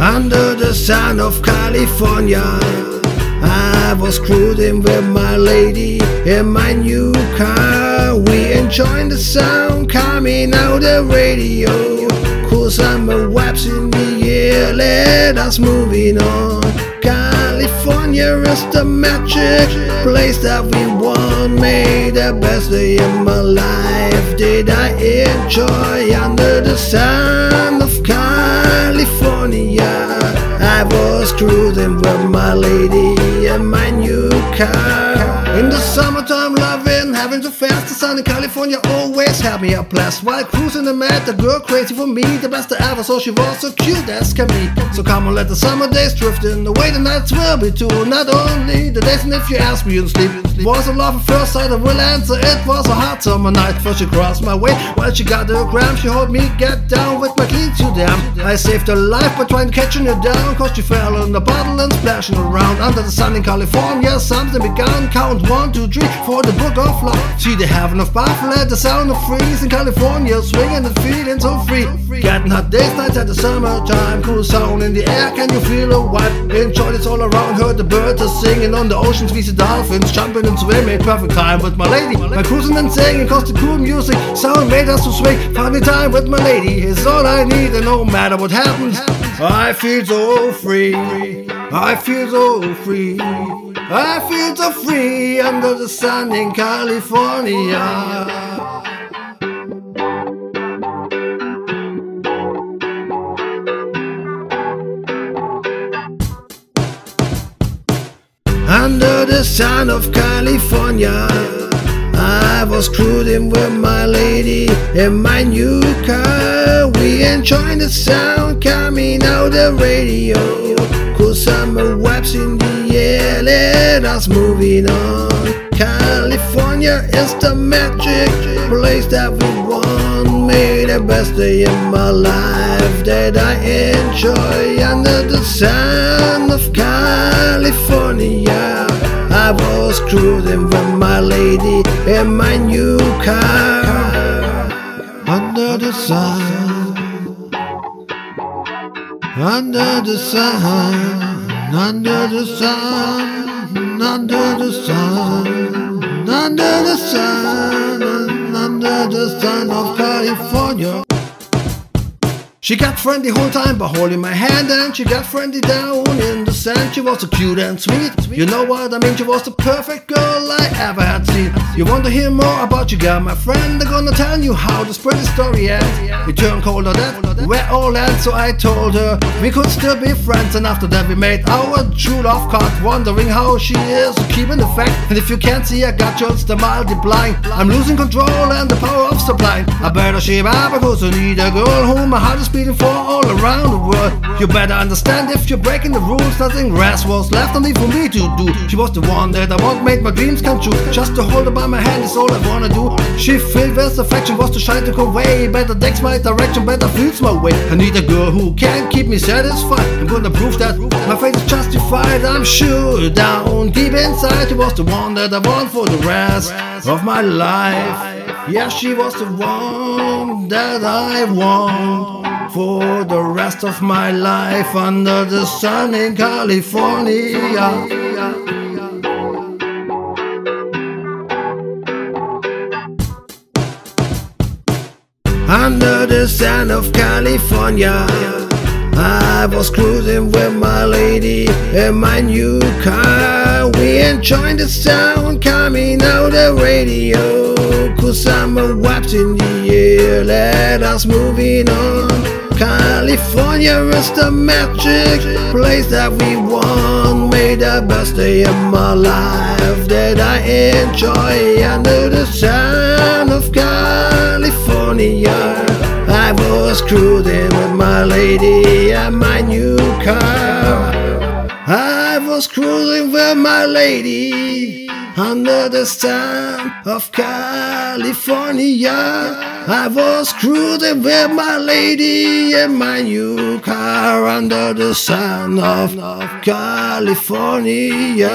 Under the sun of California, I was cruising with my lady in my new car. We enjoyed the sound coming out the radio. Cool summer vibes in the air, let us moving on. California is the magic place that we want. Made the best day of my life. Did I enjoy under the sun of California? I was cruising with my lady in my new car. In the summertime, having so fast. The sun in California always had me a blast. While cruising the mat, the girl crazy for me, the best I ever. So she was so cute as can be. So come on, let the summer days drift in. The way the nights will be too. Not only the days, and if you ask me, you'll sleep. Was a love at first sight, I will answer. It was a hot summer night. First she crossed my way, while she got the gram. She hold me, get down with my cleats, you damn. I saved her life by trying to catch her down. Cause she fell in the bottle and splashing around. Under the sun in California, something began. Count one, two, three for the book of love. See the heaven of Buffalo, the sound of freeze in California, swinging and feeling so free. Getting hot days, nights at the summertime, cool sound in the air. Can you feel a vibe? Enjoy this all around. Heard the birds are singing on the oceans, we see dolphins jumping and swimming. Perfect time with my lady, my cruising and singing. Cause the cool music sound made us to swing. Family time with my lady is all I need, and no matter what happens, I feel so free. I feel so free. I feel so free under the sun in California. Under the sun of California, I was cruising with my lady in my new car. We enjoying the sound coming out the radio. Summer wipes in the air, let us moving on. California is the magic place that we want. Made the best day of my life that I enjoy under the sun of California. I was cruising with my lady in my new car under the sun. Under the sun, under the sun, under the sun, under the sun, under the sun of California. She got friendly whole time by holding my hand and she got friendly down in the sand. She was so cute and sweet. You know what I mean? She was the perfect girl I ever had seen. You want to hear more about you, girl, my friend? I'm gonna tell you how this pretty story ends. It turned colder that we're all ends, so I told her we could still be friends. And after that, we made our true love card, wondering how she is keeping the fact. And if you can't see, I got just the multiplying. I'm losing control and the power of supply. I better shape up because I need a girl whom my heart is for all around the world. You better understand if you're breaking the rules, nothing rest was left only for me to do. She was the one that I want, made my dreams come true. Just to hold her by my hand is all I wanna do. She filled with affection, was to shine to go away. Better takes my direction, better feels my way. I need a girl who can keep me satisfied. I'm gonna prove that my faith is justified. I'm sure down deep inside, she was the one that I want for the rest of my life. Yeah, she was the one that I want for the rest of my life under the sun in California. Under the sun of California, I was cruising with my lady in my new car. The sound coming out the radio. Cool summer wipes in the air, let us moving on. California is the magic place that we want. Made the best day of my life that I enjoy under the sun of California. I was cruising with my lady and my new car. Was cruising with my lady under the sun of California. I was cruising with my lady in my new car under the sun of California.